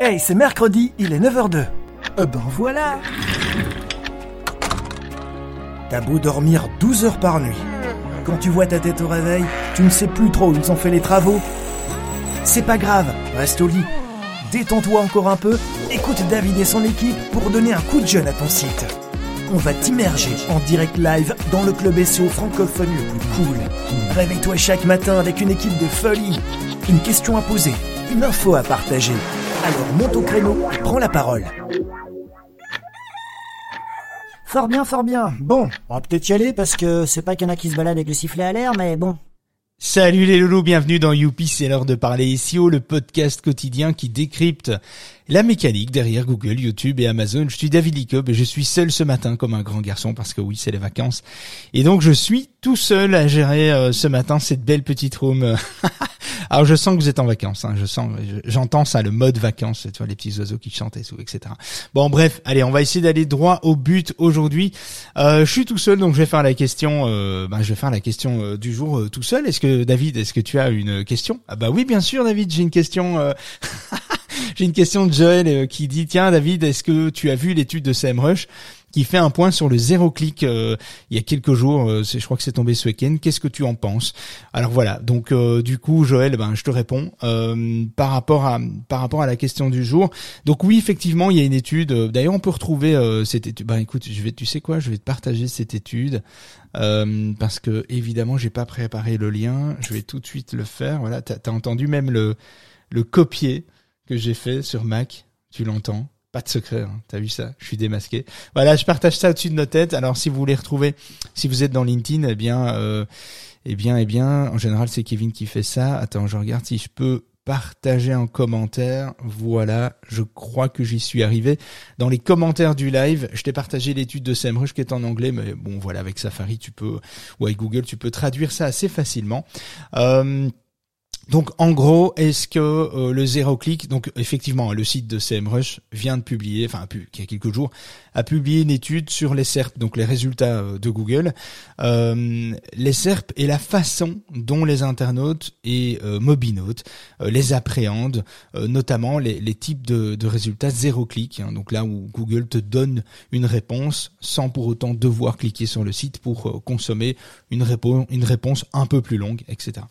Hey, c'est mercredi, il est 9h02. Euh ben voilà T'as beau dormir 12 heures par nuit. Quand tu vois ta tête au réveil, tu ne sais plus trop où ils ont fait les travaux. C'est pas grave, reste au lit. Détends-toi encore un peu, écoute David et son équipe pour donner un coup de jeune à ton site. On va t'immerger en direct live dans le club SEO francophone le plus cool. Réveille-toi chaque matin avec une équipe de folie. Une question à poser, une info à partager. Alors monte au créneau et prends la parole. Fort bien, fort bien. Bon, on va peut-être y aller parce que c'est pas qu'il y en a qui se baladent avec le sifflet à l'air, mais bon. Salut les loulous, bienvenue dans Youpi, c'est l'heure de parler SEO, le podcast quotidien qui décrypte la mécanique derrière Google, YouTube et Amazon. Je suis David Licob et je suis seul ce matin comme un grand garçon parce que oui, c'est les vacances. Et donc je suis tout seul à gérer euh, ce matin cette belle petite room. Alors je sens que vous êtes en vacances, hein, je sens, j'entends ça, le mode vacances, tu vois les petits oiseaux qui chantent et tout, etc. Bon bref, allez, on va essayer d'aller droit au but aujourd'hui. Euh, je suis tout seul, donc je vais faire la question, euh, ben, je vais faire la question euh, du jour tout seul. Est-ce que David, est-ce que tu as une question? Ah bah oui, bien sûr, David, j'ai une question. j'ai une question de Joël qui dit tiens David, est-ce que tu as vu l'étude de SEMrush qui fait un point sur le zéro clic euh, il y a quelques jours. Euh, je crois que c'est tombé ce week-end. Qu'est-ce que tu en penses? Alors voilà. Donc euh, du coup, Joël, ben je te réponds par rapport à par rapport à la question du jour. Donc oui, effectivement, il y a une étude. D'ailleurs, on peut retrouver cette étude. Ben écoute, je vais, tu sais quoi Je vais te partager cette étude. parce que évidemment j'ai pas préparé le lien, je vais tout de suite le faire. Voilà, t'as as entendu même le le copier que j'ai fait sur Mac, tu l'entends pas de secret, hein. t'as vu ça? Je suis démasqué. Voilà, je partage ça au-dessus de nos têtes. Alors si vous voulez retrouver, si vous êtes dans LinkedIn, eh bien, euh, eh bien, eh bien, en général c'est Kevin qui fait ça. Attends, je regarde si je peux partager en commentaire. Voilà, je crois que j'y suis arrivé. Dans les commentaires du live, je t'ai partagé l'étude de SEMrush qui est en anglais, mais bon voilà, avec Safari tu peux, ou avec Google tu peux traduire ça assez facilement. Euh, donc en gros, est-ce que euh, le zéro clic, donc effectivement, le site de CMrush vient de publier, enfin il y a quelques jours, a publié une étude sur les SERP, donc les résultats euh, de Google, euh, les SERP et la façon dont les internautes et euh, les appréhendent, notamment les, types de, résultats zéro clic, hein, donc là où Google te donne une réponse sans pour autant devoir cliquer sur le site pour consommer une, réponse, une réponse un peu plus longue, etc.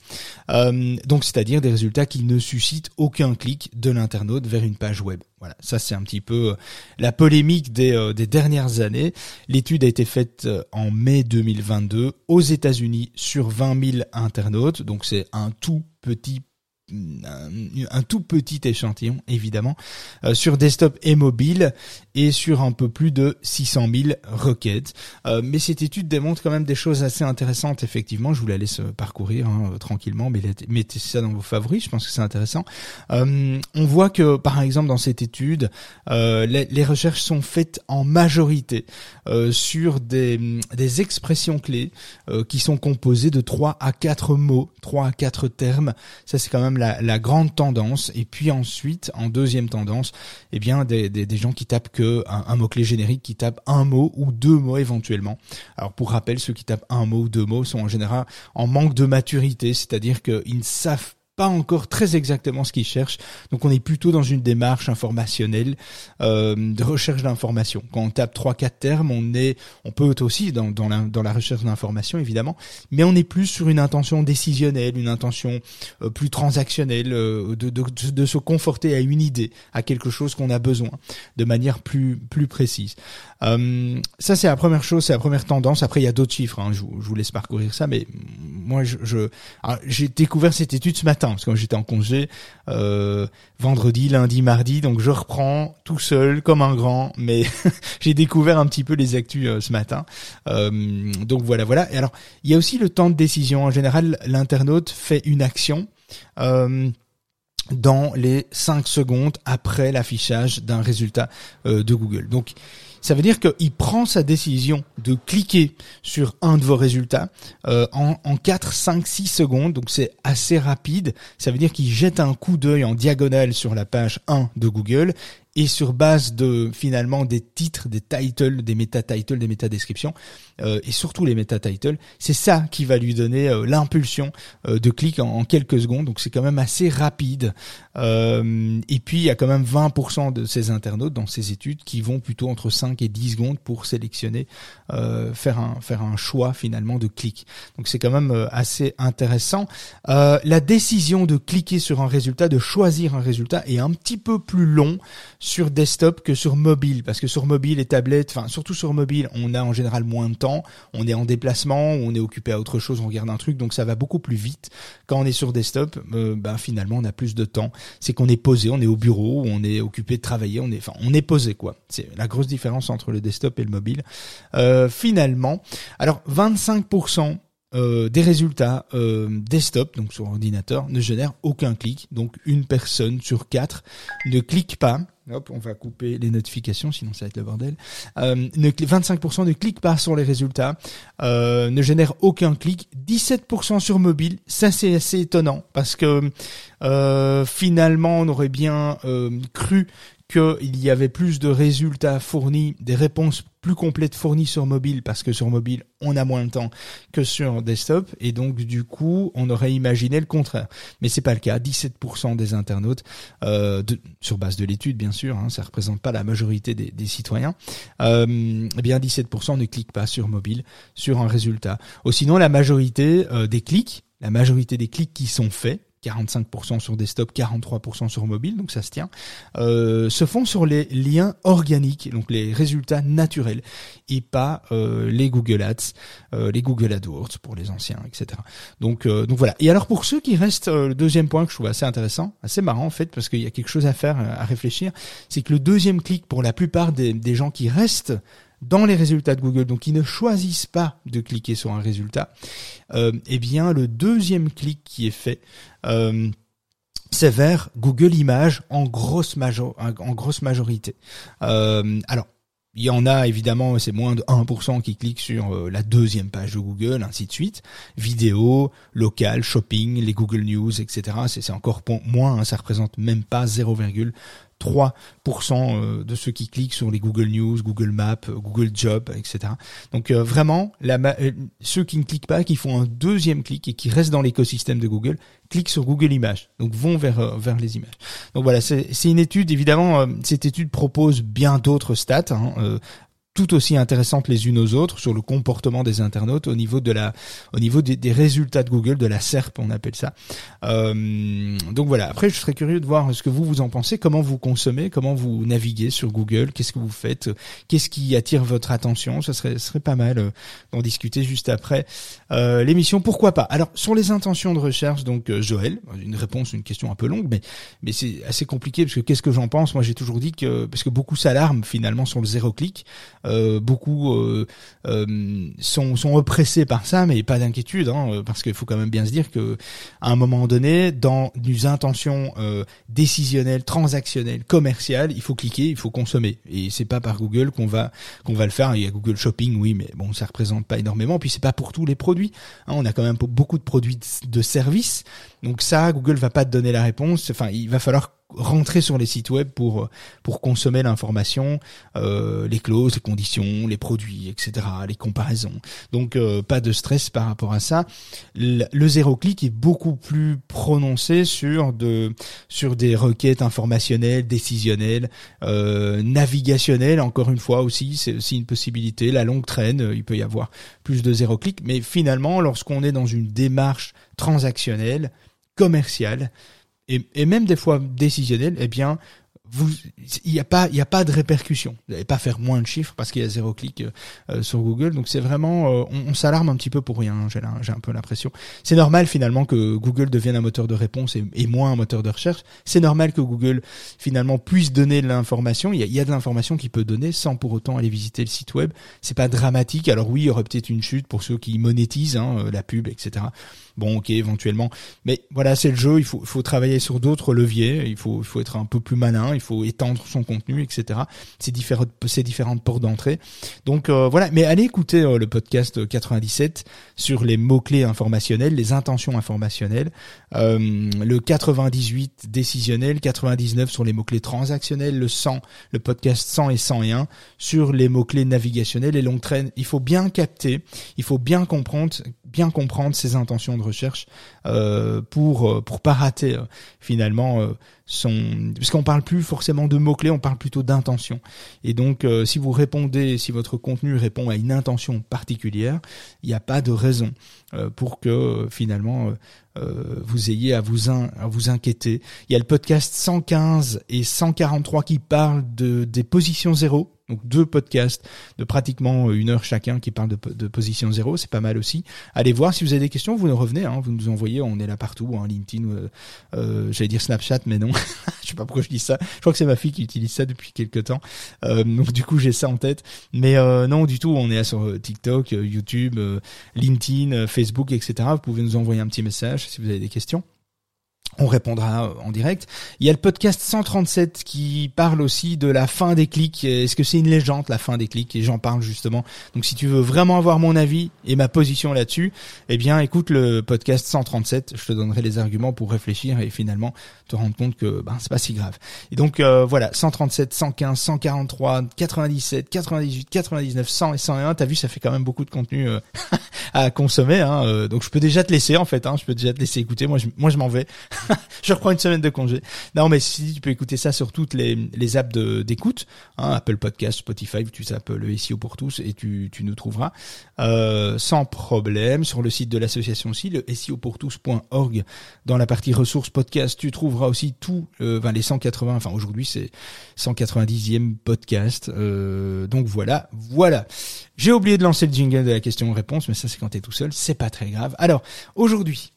c'est-à-dire des résultats qui ne suscitent aucun clic de l'internaute vers une page web. Voilà, ça c'est un petit peu euh, la polémique des, euh, des dernières années. L'étude a été faite euh, en mai 2022 aux États-Unis sur 20 000 internautes, donc c'est un tout petit un, tout petit échantillon évidemment euh, sur desktop et mobile et sur un peu plus de 600 000 requêtes. Euh, mais cette étude démontre quand même des choses assez intéressantes effectivement. Je vous la laisse parcourir hein, tranquillement, mais mettez ça dans vos favoris. Je pense que c'est intéressant. Euh, on voit que par exemple dans cette étude, les, les, recherches sont faites en majorité sur des, des expressions clés qui sont composées de 3 à 4 mots, 3 à 4 termes. Ça c'est quand même la, grande tendance. Et puis ensuite, en deuxième tendance, eh bien des, gens qui tapent que un, mot-clé générique, qui tapent un mot ou deux mots éventuellement. Alors pour rappel, ceux qui tapent un mot ou deux mots sont en général en manque de maturité, c'est-à-dire qu'ils ne savent pas encore très exactement ce qu'ils cherchent. Donc on est plutôt dans une démarche informationnelle euh, de recherche d'information. Quand on tape trois quatre termes, on est, on peut aussi dans, dans, la, dans la recherche d'information évidemment, mais on est plus sur une intention décisionnelle, une intention euh, plus transactionnelle, euh, de, de, de, se conforter à une idée, à quelque chose qu'on a besoin, de manière plus plus précise. Euh, ça c'est la première chose, c'est la première tendance. Après il y a d'autres chiffres, hein, je, je, vous laisse parcourir ça, mais moi je, je j'ai découvert cette étude ce matin parce que j'étais en congé euh, vendredi, lundi, mardi, donc je reprends tout seul comme un grand, mais j'ai découvert un petit peu les actus euh, ce matin. Euh, donc voilà, voilà. Et alors, il y a aussi le temps de décision. En général, l'internaute fait une action. dans les 5 secondes après l'affichage d'un résultat de Google. Donc Ça veut dire qu'il prend sa décision de cliquer sur un de vos résultats euh, en, en 4, 5, 6 secondes. Donc c'est assez rapide. Ça veut dire qu'il jette un coup d'œil en diagonale sur la page 1 de Google et sur base de finalement des titres, des titles, des méta-titles, des méta-descriptions, euh, et surtout les méta-titles, c'est ça qui va lui donner euh, l'impulsion euh, de clic en, quelques secondes, donc c'est quand même assez rapide. et puis il y a quand même 20% de ces internautes dans ces études qui vont plutôt entre 5 et 10 secondes pour sélectionner, faire un faire un choix finalement de clic. Donc c'est quand même assez intéressant. la décision de cliquer sur un résultat, de choisir un résultat est un petit peu plus long sur desktop que sur mobile, parce que sur mobile et tablette, enfin surtout sur mobile, on a en général moins de temps, on est en déplacement, on est occupé à autre chose, on regarde un truc, donc ça va beaucoup plus vite. Quand on est sur desktop, euh, ben finalement on a plus de temps. C'est qu'on est posé, on est au bureau, on est occupé de travailler, on est, enfin on est posé quoi. C'est la grosse différence entre le desktop et le mobile. Euh, finalement, alors 25% euh, des résultats euh, desktop, donc sur ordinateur, ne génèrent aucun clic. Donc une personne sur quatre ne clique pas Hop, on va couper les notifications, sinon ça va être le bordel. Euh, 25% ne cliquent pas sur les résultats, euh, ne génèrent aucun clic. 17% sur mobile, ça c'est assez étonnant parce que euh, finalement on aurait bien euh, cru qu'il y avait plus de résultats fournis, des réponses plus complètes fournies sur mobile, parce que sur mobile, on a moins de temps que sur desktop, et donc du coup, on aurait imaginé le contraire. Mais c'est pas le cas. 17% des internautes, euh, sur base de l'étude bien sûr, hein, ça représente pas la majorité des, des citoyens, euh, eh bien 17% ne cliquent pas sur mobile sur un résultat. Ou sinon, la majorité euh, des clics, la majorité des clics qui sont faits, 45% sur desktop, 43% sur mobile, donc ça se tient, euh, se font sur les liens organiques, donc les résultats naturels, et pas euh, les Google Ads, euh, les Google AdWords pour les anciens, etc. Donc, voilà. Et alors pour ceux qui restent, le deuxième point que je trouve assez intéressant, assez marrant en fait, parce qu'il y a quelque chose à faire, à réfléchir, c'est que le deuxième clic pour la plupart des gens qui restent dans les résultats de Google, donc ils ne choisissent pas de cliquer sur un résultat, euh, eh bien le deuxième clic qui est fait, euh, c'est vers Google Images en grosse, majorité. Euh, alors, il y en a évidemment, c'est moins de 1% qui cliquent sur euh, la deuxième page de Google, ainsi de suite. Vidéo, local, shopping, les Google News, etc. C'est encore moins, hein, ça représente même pas 0, 3% euh, de ceux qui cliquent sur les Google News, Google Maps, euh, Google Job, etc. Donc euh, vraiment, ceux qui ne cliquent pas, qui font un deuxième clic et qui restent dans l'écosystème de Google, cliquent sur Google Images, donc vont vers vers les images. Donc voilà, c'est une étude. Évidemment, cette étude propose bien d'autres stats. Hein, tout aussi intéressantes les unes aux autres sur le comportement des internautes au niveau de la, au niveau des, résultats de Google, de la SERP, on appelle ça. Euh, donc voilà. Après, je serais curieux de voir ce que vous vous en pensez, comment vous consommez, comment vous naviguez sur Google, qu'est-ce que vous faites, qu'est-ce qui attire votre attention? Ça serait, serait pas mal euh, d'en discuter juste après euh, l'émission. Pourquoi pas? Alors sur les intentions de recherche, donc euh, Joël, une réponse, une question un peu longue, mais mais c'est assez compliqué parce que qu'est-ce que j'en pense? Moi, j'ai toujours dit que parce que beaucoup s'alarment finalement sur le zéro clic. Euh, beaucoup euh, euh, sont, sont oppressés par ça, mais pas d'inquiétude, hein, parce qu'il faut quand même bien se dire que à un moment donné, dans des intentions décisionnelles, transactionnelles, commerciales, il faut cliquer, il faut consommer, et c'est pas par Google qu'on va qu'on va le faire. Il y a Google Shopping, oui, mais bon, ça représente pas énormément. Puis c'est pas pour tous les produits. Hein, on a quand même beaucoup de produits de services, donc ça, Google va pas te donner la réponse. Enfin, il va falloir rentrer sur les sites web pour pour consommer l'information, euh, les clauses, les conditions, les produits, etc., les comparaisons. Donc euh, pas de stress par rapport à ça. Le, zéro clic est beaucoup plus prononcé sur de sur des requêtes informationnelles, décisionnelles, euh, navigationnelles. Encore une fois aussi, c'est aussi une possibilité. La longue traîne, il peut y avoir plus de zéro clic, mais finalement, lorsqu'on est dans une démarche transactionnelle, commerciale, et, et même des fois décisionnel, eh bien, vous, il n'y a pas, il y a pas de répercussion. Vous n'allez pas faire moins de chiffres parce qu'il y a zéro clic euh, euh, sur Google. Donc c'est vraiment, euh, on, s'alarme un petit peu pour rien. Hein, j'ai, j'ai un peu l'impression. C'est normal finalement que Google devienne un moteur de réponse et, et moins un moteur de recherche. C'est normal que Google finalement puisse donner de l'information. Il y a, y a de l'information qu'il peut donner sans pour autant aller visiter le site web. C'est pas dramatique. Alors oui, il y aurait peut-être une chute pour ceux qui monétisent hein, la pub, etc. Bon, ok, éventuellement. Mais voilà, c'est le jeu. Il faut, faut travailler sur d'autres leviers. Il faut, il faut être un peu plus malin il faut étendre son contenu, etc. C'est différentes, c'est différentes portes d'entrée. Donc euh, voilà, mais allez écouter euh, le podcast 97 sur les mots clés informationnels, les intentions informationnelles, le 98 décisionnel, 99 sur les mots clés transactionnels, le 100, le podcast 100 et 101 sur les mots clés navigationnels et longue traîne. Il faut bien capter, il faut bien comprendre bien comprendre ses intentions de recherche euh, pour euh, pour pas rater euh, finalement son puisqu'on parle plus forcément de mots clés on parle plutôt d'intention. Et donc si vous répondez si votre contenu répond à une intention particulière il n'y a pas de raison pour que finalement vous ayez à vous à vous inquiéter il y a le podcast 115 et 143 qui parlent de des positions zéro donc deux podcasts de pratiquement une heure chacun qui parlent de, de position zéro, c'est pas mal aussi. Allez voir si vous avez des questions, vous nous revenez, hein, vous nous envoyez, on est là partout, hein, LinkedIn, euh, euh, j'allais dire Snapchat, mais non, je sais pas pourquoi je dis ça. Je crois que c'est ma fille qui utilise ça depuis quelques temps, euh, donc du coup j'ai ça en tête. Mais euh, non, du tout, on est sur TikTok, YouTube, LinkedIn, Facebook, etc. Vous pouvez nous envoyer un petit message si vous avez des questions. On répondra en direct. Il y a le podcast 137 qui parle aussi de la fin des clics. Est-ce que c'est une légende la fin des clics? Et j'en parle justement. Donc si tu veux vraiment avoir mon avis et ma position là-dessus, eh bien écoute le podcast 137. Je te donnerai les arguments pour réfléchir et finalement te rendre compte que ben c'est pas si grave. Et donc euh, voilà, 137, 115, 143, 97, 98, 99, 100 et 101. T'as vu, ça fait quand même beaucoup de contenu euh, à consommer. Hein. Euh, donc je peux déjà te laisser en fait. Hein. Je peux déjà te laisser écouter. Moi moi je m'en vais. je reprends une semaine de congé. Non, mais si tu peux écouter ça sur toutes les, les apps d'écoute, hein, Apple Podcast, Spotify, tu tapes le SEO pour tous et tu, tu nous trouveras euh, sans problème. Sur le site de l'association aussi, le SEOpourtous.org, dans la partie ressources podcast, tu trouveras aussi tout, euh, les 180, enfin aujourd'hui c'est 190e podcast. Euh, donc voilà, voilà. J'ai oublié de lancer le jingle de la question-réponse, mais ça c'est quand t'es tout seul, c'est pas très grave. Alors aujourd'hui,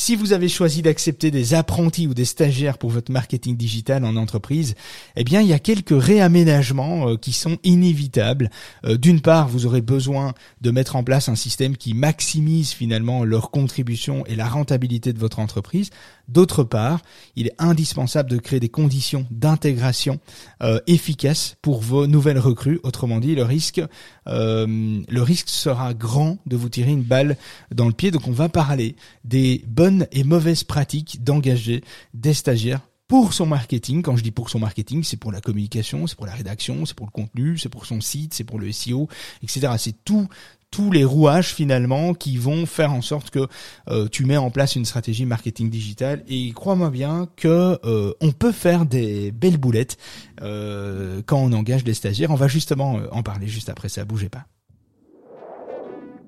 si vous avez choisi d'accepter des apprentis ou des stagiaires pour votre marketing digital en entreprise, eh bien, il y a quelques réaménagements euh, qui sont inévitables. Euh, d'une part, vous aurez besoin de mettre en place un système qui maximise finalement leur contribution et la rentabilité de votre entreprise. D'autre part, il est indispensable de créer des conditions d'intégration euh, efficaces pour vos nouvelles recrues. Autrement dit, le risque, euh, le risque sera grand de vous tirer une balle dans le pied. Donc, on va parler des bonnes et mauvaises pratiques d'engager des stagiaires pour son marketing. Quand je dis pour son marketing, c'est pour la communication, c'est pour la rédaction, c'est pour le contenu, c'est pour son site, c'est pour le SEO, etc. C'est tout tous les rouages finalement qui vont faire en sorte que euh, tu mets en place une stratégie marketing digital et crois-moi bien que euh, on peut faire des belles boulettes euh, quand on engage des stagiaires. On va justement en parler juste après ça, bougez pas.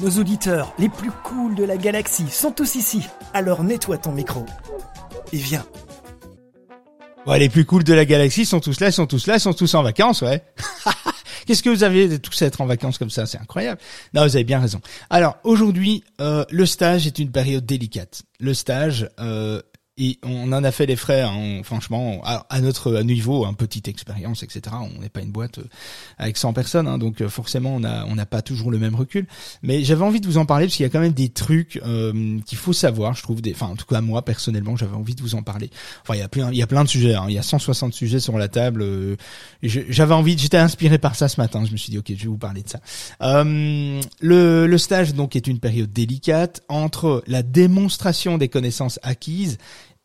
Nos auditeurs les plus cools de la galaxie sont tous ici. Alors nettoie ton micro. Et viens. les plus cools de la galaxie sont tous là, sont tous là, sont tous en vacances, ouais. Qu'est-ce que vous avez tous à être en vacances comme ça? C'est incroyable. Non, vous avez bien raison. Alors aujourd'hui, euh, le stage est une période délicate. Le stage, euh, et on en a fait les frais, hein, franchement, à, notre niveau, un petite expérience, etc. On n'est pas une boîte euh, avec 100 personnes, hein, donc euh, forcément on a on n'a pas toujours le même recul. Mais j'avais envie de vous en parler parce qu'il y a quand même des trucs euh, qu'il faut savoir, je trouve. Enfin, en tout cas moi personnellement, j'avais envie de vous en parler. Enfin, il y a plein, il y a plein de sujets. Hein, il y a 160 sujets sur la table. j'avais envie, j'étais inspiré par ça ce matin. Je me suis dit, ok, je vais vous parler de ça. le, le stage donc est une période délicate entre la démonstration des connaissances acquises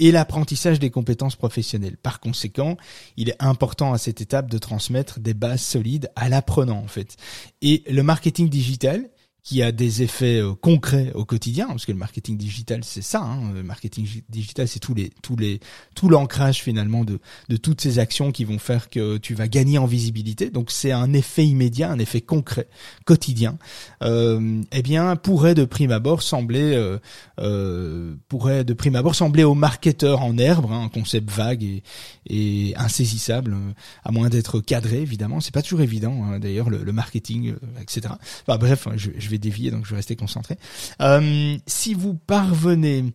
et l'apprentissage des compétences professionnelles. Par conséquent, il est important à cette étape de transmettre des bases solides à l'apprenant en fait. Et le marketing digital, qui a des effets euh, concrets au quotidien, parce que le marketing digital c'est ça, hein, le marketing digital c'est tous les tous les tout l'ancrage finalement de de toutes ces actions qui vont faire que tu vas gagner en visibilité. Donc c'est un effet immédiat, un effet concret, quotidien. Euh, eh bien pourrait de prime abord sembler euh, euh, pourrait de prime abord sembler au marketeur en herbe, hein, un concept vague et, et insaisissable, euh, à moins d'être cadré évidemment. C'est pas toujours évident hein, d'ailleurs le, le, marketing, etc. Enfin bref, je, je vais dévier, donc je vais rester concentré. Euh, si vous parvenez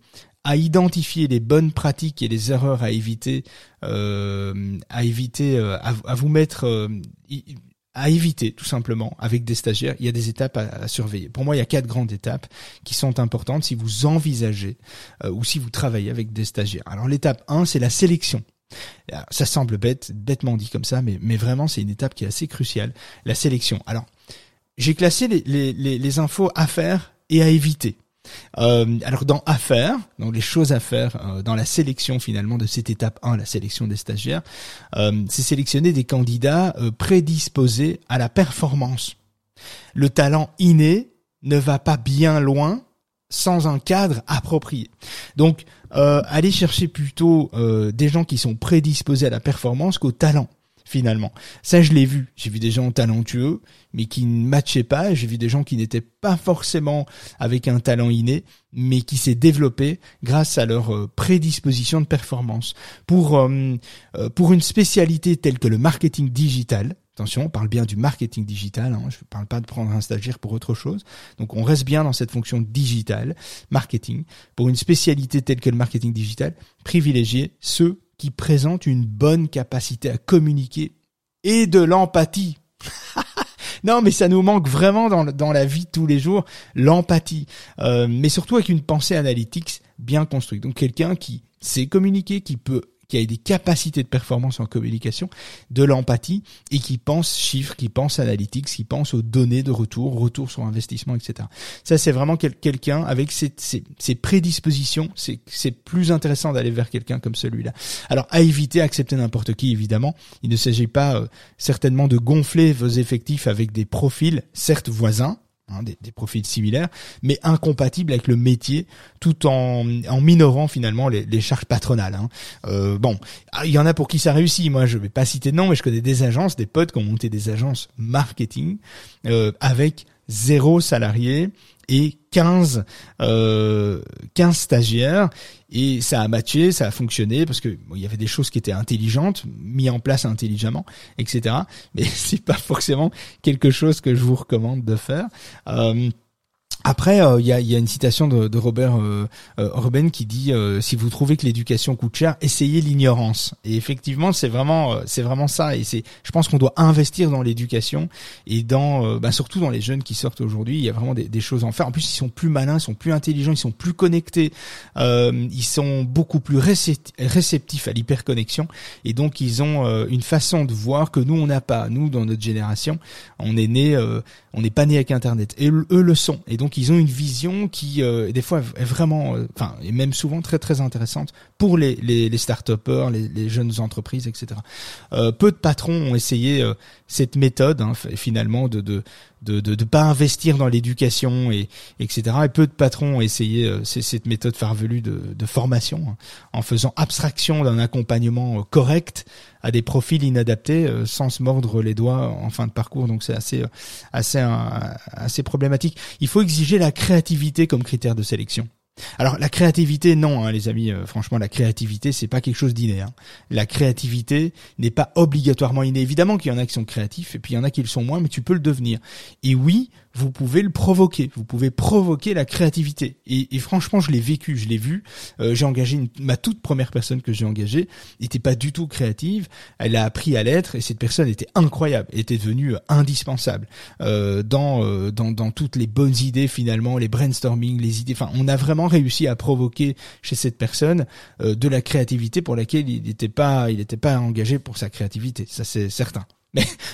à identifier les bonnes pratiques et les erreurs à éviter, euh, à éviter, euh, à, vous mettre, à éviter tout simplement avec des stagiaires, il y a des étapes à, surveiller. Pour moi, il y a quatre grandes étapes qui sont importantes si vous envisagez ou si vous travaillez avec des stagiaires. Alors l'étape 1, c'est la sélection. ça semble bête, bêtement dit comme ça, mais vraiment c'est une étape qui est assez cruciale, la sélection. Alors j'ai classé les, les, les, infos à faire et à éviter. Euh, alors dans à faire, donc les choses à faire euh, dans la sélection finalement de cette étape 1, la sélection des stagiaires, euh, c'est sélectionner des candidats euh, prédisposés à la performance. Le talent inné ne va pas bien loin sans un cadre approprié. Donc, euh, aller chercher plutôt des gens qui sont prédisposés à la performance qu'au talent finalement. Ça, je l'ai vu. J'ai vu des gens talentueux, mais qui ne matchaient pas. J'ai vu des gens qui n'étaient pas forcément avec un talent inné, mais qui s'est développé grâce à leur euh, prédisposition de performance. Pour, euh, euh, pour une spécialité telle que le marketing digital, Attention, on parle bien du marketing digital, hein, je ne parle pas de prendre un stagiaire pour autre chose. Donc on reste bien dans cette fonction digitale, marketing. Pour une spécialité telle que le marketing digital, privilégier ceux qui présente une bonne capacité à communiquer et de l'empathie. non, mais ça nous manque vraiment dans, dans la vie tous les jours, l'empathie. Euh, mais surtout avec une pensée analytique bien construite. Donc quelqu'un qui sait communiquer, qui peut qui a des capacités de performance en communication, de l'empathie et qui pense chiffres, qui pense analytics, qui pense aux données de retour, retour sur investissement, etc. Ça, c'est vraiment quelqu'un avec ses, prédispositions. C'est plus intéressant d'aller vers quelqu'un comme celui-là. Alors, à éviter, accepter n'importe qui, évidemment. Il ne s'agit pas euh, certainement de gonfler vos effectifs avec des profils, certes voisins, Hein, des, profils similaires, mais incompatibles avec le métier, tout en, en minorant finalement les, les charges patronales. Hein. Euh, bon, ah, il y en a pour qui ça réussit. Moi, je vais pas citer de nom, mais je connais des agences, des potes qui ont monté des agences marketing euh, avec zéro salarié et 15 euh, 15 stagiaires et ça a matché, ça a fonctionné parce que il y avait des choses qui étaient intelligentes, mis en place intelligemment, etc. Mais c'est pas forcément quelque chose que je vous recommande de faire. Euh, après, euh, il y, a, y, a, une citation de, de Robert euh, euh qui dit si vous trouvez que l'éducation coûte cher, essayez l'ignorance. Et effectivement, c'est vraiment, c'est vraiment ça. Et c'est, je pense qu'on doit investir dans l'éducation et dans, bah, surtout dans les jeunes qui sortent aujourd'hui. Il y a vraiment des, des, choses à en faire. En plus, ils sont plus malins, ils sont plus intelligents, ils sont plus connectés, ils sont beaucoup plus réceptifs à l'hyperconnexion. Et donc, ils ont une façon de voir que nous on n'a pas. Nous, dans notre génération, on est né, on n'est pas né avec Internet. Et eux le sont. Et donc ils ont une vision qui euh, des fois est vraiment, euh, enfin et même souvent très très intéressante pour les les, les start-upers, les, les, jeunes entreprises, etc. Euh, peu de patrons ont essayé euh, cette méthode hein, finalement de de de de, de pas investir dans l'éducation et etc. Et peu de patrons ont essayé cette méthode farvelue de, de formation hein, en faisant abstraction d'un accompagnement correct à des profils inadaptés sans se mordre les doigts en fin de parcours. Donc c'est assez assez assez problématique. Il faut exiger la créativité comme critère de sélection. Alors la créativité, non, hein, les amis. Euh, franchement, la créativité, c'est pas quelque chose d'inné. Hein. La créativité n'est pas obligatoirement innée. Évidemment qu'il y en a qui sont créatifs et puis il y en a qui le sont moins, mais tu peux le devenir. Et oui, vous pouvez le provoquer. Vous pouvez provoquer la créativité. Et, et franchement, je l'ai vécu, je l'ai vu. Euh, j'ai engagé ma toute première personne que j'ai engagée n'était pas du tout créative. Elle a appris à l'être et cette personne était incroyable, était devenue indispensable euh, dans, euh, dans dans toutes les bonnes idées finalement, les brainstorming, les idées. Enfin, on a vraiment réussi à provoquer chez cette personne euh, de la créativité pour laquelle il n'était pas il n'était pas engagé pour sa créativité. Ça c'est certain.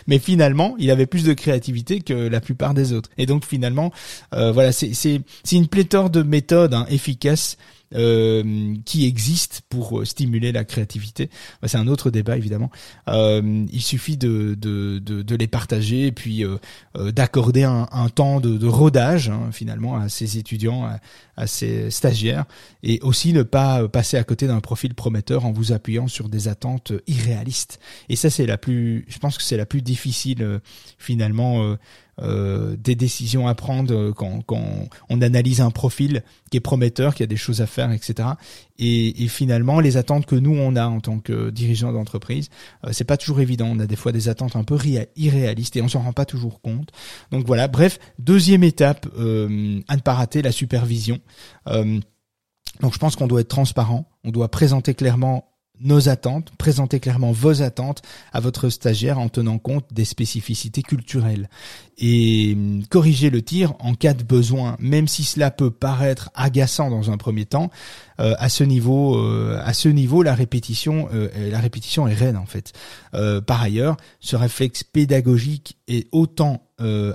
Mais, finalement, il avait plus de créativité que la plupart des autres. Et donc finalement, euh, voilà, c'est une pléthore de méthodes hein, efficaces euh, qui existent pour euh, stimuler la créativité. C'est un autre débat évidemment. Euh, il suffit de, de, de, de, les partager et puis euh, d'accorder un, un, temps de, de rodage hein, finalement à ces étudiants, à, à, ces stagiaires, et aussi ne pas passer à côté d'un profil prometteur en vous appuyant sur des attentes irréalistes. Et ça c'est la plus, je pense que c'est la plus difficile finalement euh, des décisions à prendre euh, quand, quand, on analyse un profil qui est prometteur, qui a des choses à faire, etc. Et, et finalement, les attentes que nous on a en tant que dirigeant d'entreprise, euh, c'est pas toujours évident. On a des fois des attentes un peu irréalistes et on s'en rend pas toujours compte. Donc voilà. Bref, deuxième étape euh, à ne pas rater la supervision. donc je pense qu'on doit être transparent, on doit présenter clairement nos attentes, présenter clairement vos attentes à votre stagiaire en tenant compte des spécificités culturelles et hum, corriger le tir en cas de besoin, même si cela peut paraître agaçant dans un premier temps. Euh, à ce niveau, euh, à ce niveau, la répétition, euh, la répétition est reine en fait. par ailleurs, ce réflexe pédagogique est autant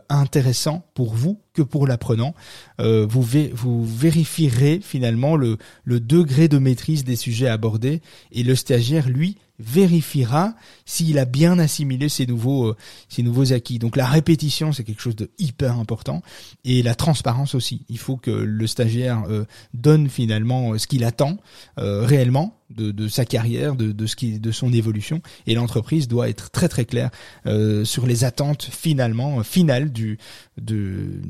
intéressant pour vous que pour l'apprenant. vous, vérifierez finalement le, le degré de maîtrise des sujets abordés et le stagiaire, lui, vérifiera s'il a bien assimilé ces nouveaux ces nouveaux acquis. Donc la répétition c'est quelque chose de hyper important et la transparence aussi. Il faut que le stagiaire donne finalement ce qu'il attend réellement de, de, sa carrière, de, de ce qui, de son évolution, et l'entreprise doit être très très claire euh, sur les attentes finalement finales du de,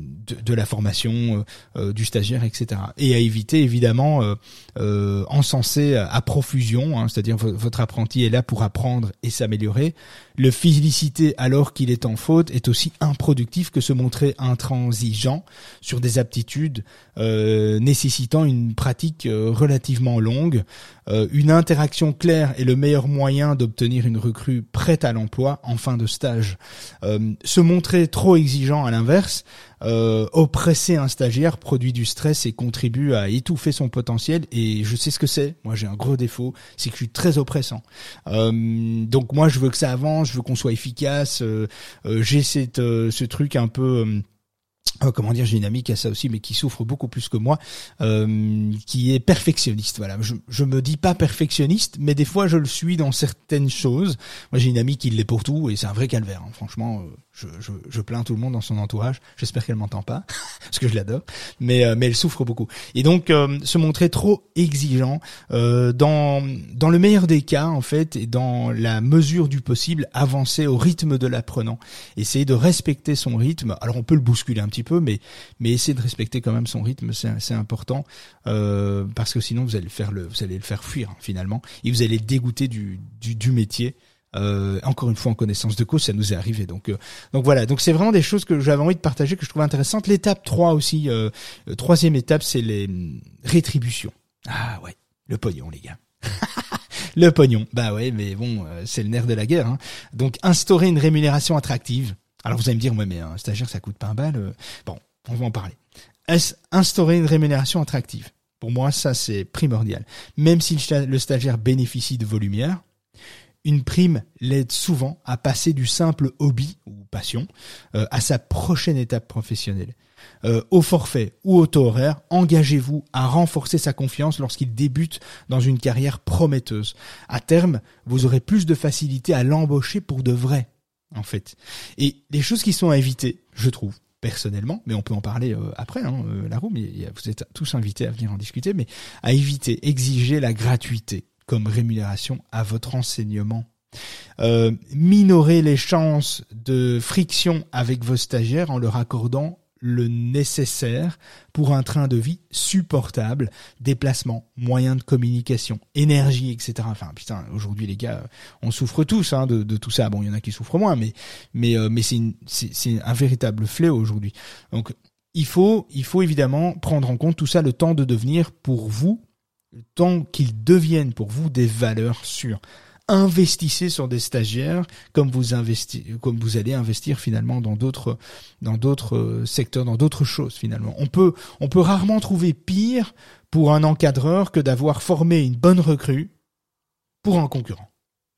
de, la formation euh, euh, du stagiaire, etc. Et à éviter évidemment euh, euh encenser à profusion, hein, c'est-à-dire votre apprenti est là pour apprendre et s'améliorer. Le féliciter alors qu'il est en faute est aussi improductif que se montrer intransigeant sur des aptitudes nécessitant une pratique relativement longue. une interaction claire est le meilleur moyen d'obtenir une recrue prête à l'emploi en fin de stage. se montrer trop exigeant à l'inverse euh, oppresser un stagiaire produit du stress et contribue à étouffer son potentiel. Et je sais ce que c'est. Moi, j'ai un gros défaut, c'est que je suis très oppressant. Euh, donc moi, je veux que ça avance, je veux qu'on soit efficace. Euh, j'ai cette ce truc un peu Oh, comment dire, j'ai une amie qui a ça aussi, mais qui souffre beaucoup plus que moi, euh, qui est perfectionniste. Voilà, je, je me dis pas perfectionniste, mais des fois je le suis dans certaines choses. Moi, j'ai une amie qui l'est pour tout, et c'est un vrai calvaire. Hein. Franchement, euh, je, je, je, plains tout le monde dans son entourage. J'espère qu'elle m'entend pas, parce que je l'adore, mais euh, mais elle souffre beaucoup. Et donc, euh, se montrer trop exigeant, dans dans le meilleur des cas, en fait, et dans la mesure du possible, avancer au rythme de l'apprenant, essayer de respecter son rythme. Alors, on peut le bousculer un petit peu, mais mais essayez de respecter quand même son rythme, c'est important euh, parce que sinon vous allez le faire le vous allez le faire fuir finalement et vous allez dégoûter du du, du métier. Euh, encore une fois en connaissance de cause, ça nous est arrivé. Donc, euh, donc voilà. Donc c'est vraiment des choses que j'avais envie de partager, que je trouve intéressantes. L'étape 3 aussi, euh, troisième étape, c'est les hum, rétributions. Ah ouais, le pognon, les gars. le pognon. Bah ouais, mais bon, c'est le nerf de la guerre. Hein. Donc instaurer une rémunération attractive. Alors vous allez me dire, ouais, mais un stagiaire, ça coûte pas un bal. Euh. Bon, on va en parler. Instaurer une rémunération attractive? Pour moi, ça c'est primordial. Même si le stagiaire bénéficie de vos lumières, une prime l'aide souvent à passer du simple hobby ou passion euh, à sa prochaine étape professionnelle. Euh, au forfait ou au taux horaire, engagez-vous à renforcer sa confiance lorsqu'il débute dans une carrière prometteuse. À terme, vous aurez plus de facilité à l'embaucher pour de vrai en fait. Et les choses qui sont à éviter, je trouve, personnellement, mais on peut en parler euh, après, hein, euh, la vous êtes tous invités à venir en discuter, mais à éviter, exiger la gratuité comme rémunération à votre enseignement. Euh, minorer les chances de friction avec vos stagiaires en leur accordant le nécessaire pour un train de vie supportable, déplacement, moyens de communication, énergie, etc. Enfin, putain, aujourd'hui les gars, on souffre tous hein, de, tout ça. Bon, il y en a qui souffrent moins, mais mais euh, c'est un véritable fléau aujourd'hui. Donc il faut il faut évidemment prendre en compte tout ça, le temps de devenir pour vous, temps qu'ils deviennent pour vous des valeurs sûres investissez sur des stagiaires comme vous comme vous allez investir finalement dans d'autres dans d'autres euh, secteurs, dans d'autres choses finalement. On peut on peut rarement trouver pire pour un encadreur que d'avoir formé une bonne recrue pour un concurrent.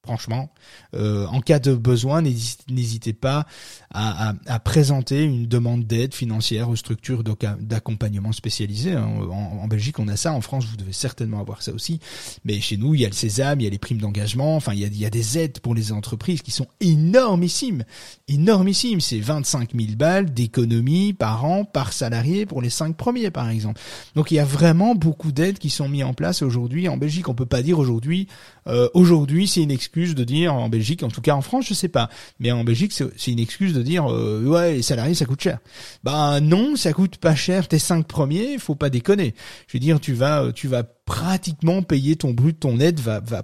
Franchement, euh, en cas de besoin, n'hésitez pas à, présenter une demande d'aide financière aux structures d'accompagnement spécialisées. Hein. En, Belgique, on a ça. En France, vous devez certainement avoir ça aussi. Mais chez nous, il y a le sésame, il y a les primes d'engagement. Enfin, il y, a, des aides pour les entreprises qui sont énormissimes, énormissimes. C'est 25 000 balles d'économie par an, par salarié pour les cinq premiers, par exemple. Donc, il y a vraiment beaucoup d'aides qui sont mises en place aujourd'hui en Belgique. On peut pas dire aujourd'hui, euh, aujourd'hui, c'est une excuse de dire en Belgique, en tout cas en France, je sais pas, mais en Belgique, c'est une excuse de dire euh, ouais, les salariés ça coûte cher. Bah non, ça coûte pas cher. Tes cinq premiers, faut pas déconner. Je veux dire, tu vas, tu vas pratiquement payer ton brut, ton aide va, va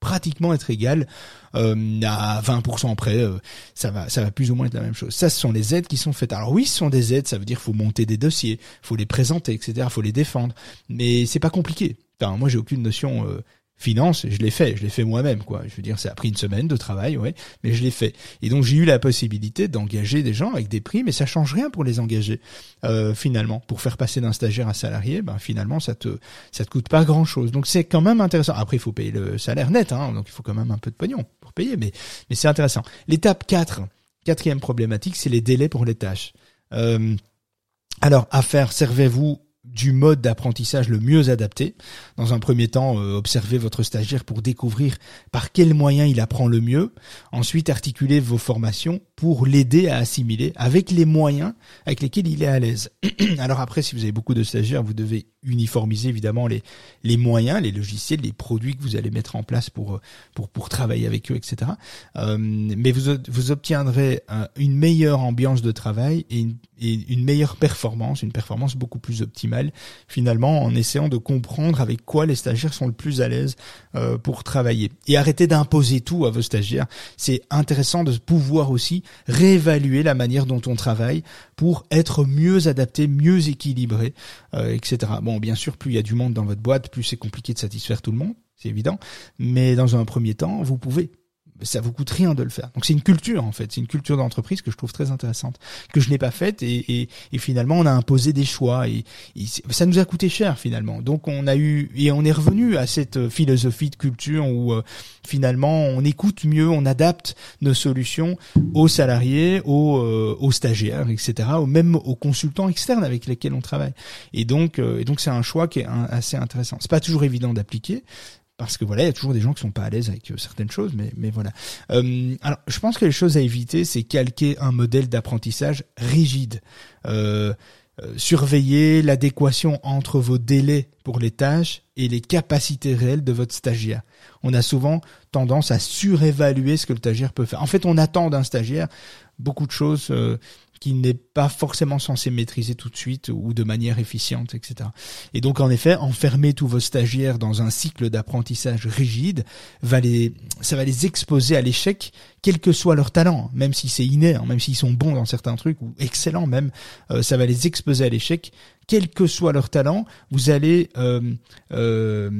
pratiquement être égal euh, à 20% près, euh, ça va, ça va plus ou moins être la même chose. Ça, ce sont les aides qui sont faites. Alors oui, ce sont des aides, ça veut dire faut monter des dossiers, faut les présenter, etc. Faut les défendre, mais c'est pas compliqué. Enfin, moi, j'ai aucune notion euh, finance, je l'ai fait, je l'ai fait moi-même, quoi. Je veux dire, ça a pris une semaine de travail, ouais, mais je l'ai fait. Et donc j'ai eu la possibilité d'engager des gens avec des prix, mais ça change rien pour les engager. Euh, finalement, pour faire passer d'un stagiaire à salarié, ben finalement ça te ça te coûte pas grand chose. Donc c'est quand même intéressant. Après il faut payer le salaire net, hein, donc il faut quand même un peu de pognon pour payer, mais mais c'est intéressant. L'étape 4, quatrième problématique, c'est les délais pour les tâches. Euh, alors à faire, servez-vous du mode d'apprentissage le mieux adapté. Dans un premier temps, euh, observez votre stagiaire pour découvrir par quels moyens il apprend le mieux. Ensuite, articulez vos formations pour l'aider à assimiler avec les moyens avec lesquels il est à l'aise. Alors après, si vous avez beaucoup de stagiaires, vous devez uniformiser évidemment les, les moyens, les logiciels, les produits que vous allez mettre en place pour, euh, pour, pour travailler avec eux, etc. Euh, mais vous, vous obtiendrez une meilleure ambiance de travail et une, et une meilleure performance, une performance beaucoup plus optimale finalement en essayant de comprendre avec quoi les stagiaires sont le plus à l'aise euh, pour travailler. Et arrêtez d'imposer tout à vos stagiaires. C'est intéressant de pouvoir aussi réévaluer la manière dont on travaille pour être mieux adapté, mieux équilibré, euh, etc. Bon, bien sûr, plus il y a du monde dans votre boîte, plus c'est compliqué de satisfaire tout le monde c'est évident. Mais dans un premier temps, vous pouvez ça vous coûte rien de le faire. Donc c'est une culture en fait, c'est une culture d'entreprise que je trouve très intéressante, que je n'ai pas faite et, et, et, finalement on a imposé des choix et, ça nous a coûté cher finalement. Donc on a eu et on est revenu à cette philosophie de culture où euh, finalement on écoute mieux, on adapte nos solutions aux salariés, aux, euh, aux stagiaires, etc., ou même aux consultants externes avec lesquels on travaille. Et donc euh, et donc c'est un choix qui est assez intéressant. C'est pas toujours évident d'appliquer, parce que voilà, il y a toujours des gens qui sont pas à l'aise avec euh, certaines choses, mais mais voilà. Euh, alors, je pense que les choses à éviter, c'est calquer un modèle d'apprentissage rigide. Euh, euh, surveiller l'adéquation entre vos délais pour les tâches et les capacités réelles de votre stagiaire. On a souvent tendance à surévaluer ce que le stagiaire peut faire. En fait, on attend d'un stagiaire beaucoup de choses qu'il n'est pas forcément censé maîtriser tout de suite ou de manière efficiente, etc. Et donc en effet, enfermer tous vos stagiaires dans un cycle d'apprentissage rigide va les, ça va les exposer à l'échec, quel que soit leur talent, même si c'est inné, hein, même s'ils sont bons dans certains trucs ou excellents même, euh, ça va les exposer à l'échec, quel que soit leur talent. Vous allez euh, euh,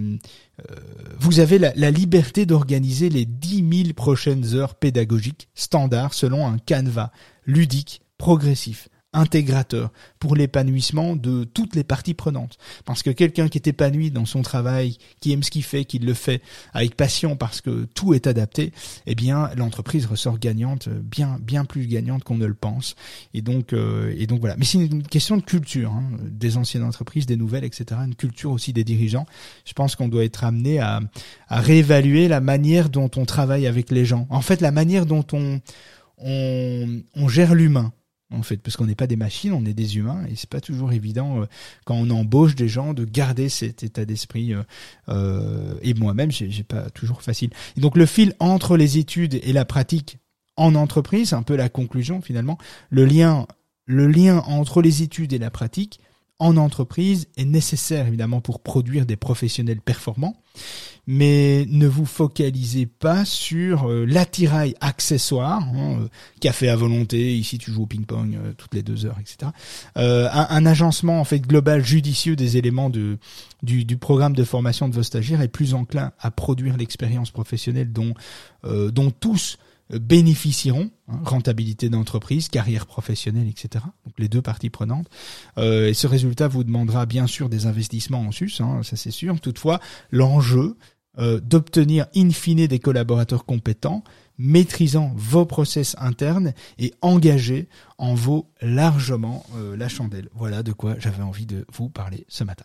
vous avez la, la liberté d'organiser les 10 000 prochaines heures pédagogiques standards selon un canevas ludique progressif, intégrateur pour l'épanouissement de toutes les parties prenantes. Parce que quelqu'un qui est épanoui dans son travail, qui aime ce qu'il fait, qui le fait avec passion parce que tout est adapté, eh bien l'entreprise ressort gagnante, bien bien plus gagnante qu'on ne le pense. Et donc euh, et donc voilà. Mais c'est une question de culture hein, des anciennes entreprises, des nouvelles, etc. Une culture aussi des dirigeants. Je pense qu'on doit être amené à, à réévaluer la manière dont on travaille avec les gens. En fait, la manière dont on on, on gère l'humain en fait, parce qu'on n'est pas des machines, on est des humains, et c'est pas toujours évident euh, quand on embauche des gens de garder cet état d'esprit. Euh, euh et moi-même, j'ai pas toujours facile. Et donc le fil entre les études et la pratique en entreprise, un peu la conclusion finalement, le lien, le lien entre les études et la pratique en entreprise est nécessaire évidemment pour produire des professionnels performants, mais ne vous focalisez pas sur euh, l'attirail accessoire, hein, euh, café à volonté, ici tu joues au ping-pong euh, toutes les deux heures, etc. Un, un, agencement en fait global judicieux des éléments de, du, du, programme de formation de vos stagiaires est plus enclin à produire l'expérience professionnelle dont, dont tous bénéficieront, hein, rentabilité d'entreprise, carrière professionnelle, etc. Donc les deux parties prenantes. Euh, et ce résultat vous demandera bien sûr des investissements en sus, hein, ça c'est sûr. Toutefois, l'enjeu euh, d'obtenir in fine des collaborateurs compétents, maîtrisant vos process internes et engagés en vaut largement euh, la chandelle. Voilà de quoi j'avais envie de vous parler ce matin.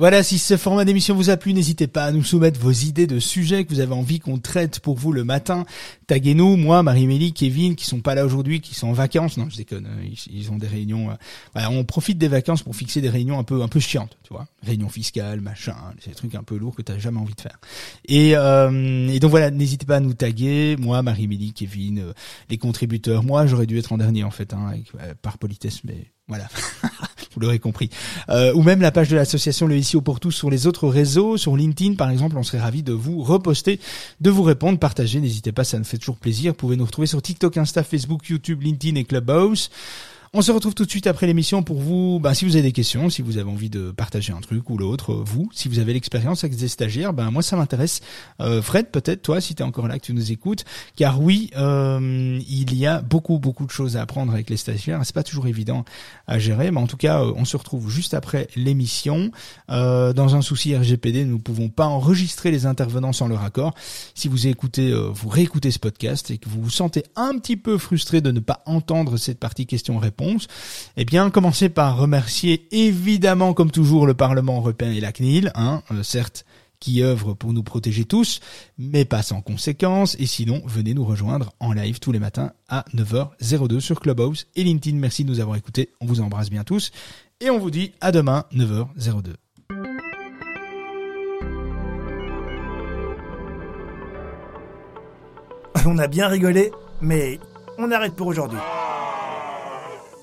Voilà, si ce format d'émission vous a plu, n'hésitez pas à nous soumettre vos idées de sujets que vous avez envie qu'on traite pour vous le matin. Taguez-nous, moi, Marie-Mélie, Kevin, qui sont pas là aujourd'hui, qui sont en vacances. Non, je déconne, euh, ils, ont des réunions. Euh, voilà, on profite des vacances pour fixer des réunions un peu un peu chiantes, tu vois. Réunions fiscales, machin, des trucs un peu lourds que tu jamais envie de faire. Et, euh, et donc voilà, n'hésitez pas à nous taguer, moi, Marie-Mélie, Kevin, les contributeurs. Moi, j'aurais dû être en dernier en fait, hein, par politesse, mais voilà. vous l'aurez compris. Euh, ou même la page de l'association Le SEO pour tous sur les autres réseaux, sur LinkedIn par exemple, on serait ravi de vous reposter, de vous répondre, partager, n'hésitez pas, ça nous fait toujours plaisir. Vous pouvez nous retrouver sur TikTok, Insta, Facebook, YouTube, LinkedIn et Clubhouse. On se retrouve tout de suite après l'émission pour vous, ben, si vous avez des questions, si vous avez envie de partager un truc ou l'autre, vous, si vous avez l'expérience avec des stagiaires, ben moi ça m'intéresse. Euh, Fred, peut-être toi, si tu es encore là, que tu nous écoutes, car oui, euh, il y a beaucoup beaucoup de choses à apprendre avec les stagiaires. C'est pas toujours évident à gérer, mais en tout cas, euh, on se retrouve juste après l'émission. dans un souci RGPD, nous ne pouvons pas enregistrer les intervenants sans leur accord. Si vous écoutez, vous réécoutez ce podcast et que vous vous sentez un petit peu frustré de ne pas entendre cette partie question-réponse eh bien, commencez par remercier évidemment, comme toujours, le Parlement européen et la CNIL, hein, euh, certes, qui œuvre pour nous protéger tous, mais pas sans conséquences. Et sinon, venez nous rejoindre en live tous les matins à 9h02 sur Clubhouse et LinkedIn. Merci de nous avoir écoutés. On vous embrasse bien tous. Et on vous dit à demain, 9h02. On a bien rigolé, mais on arrête pour aujourd'hui.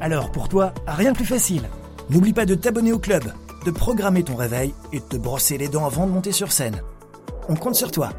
Alors pour toi, rien de plus facile. N'oublie pas de t'abonner au club, de programmer ton réveil et de te brosser les dents avant de monter sur scène. On compte sur toi.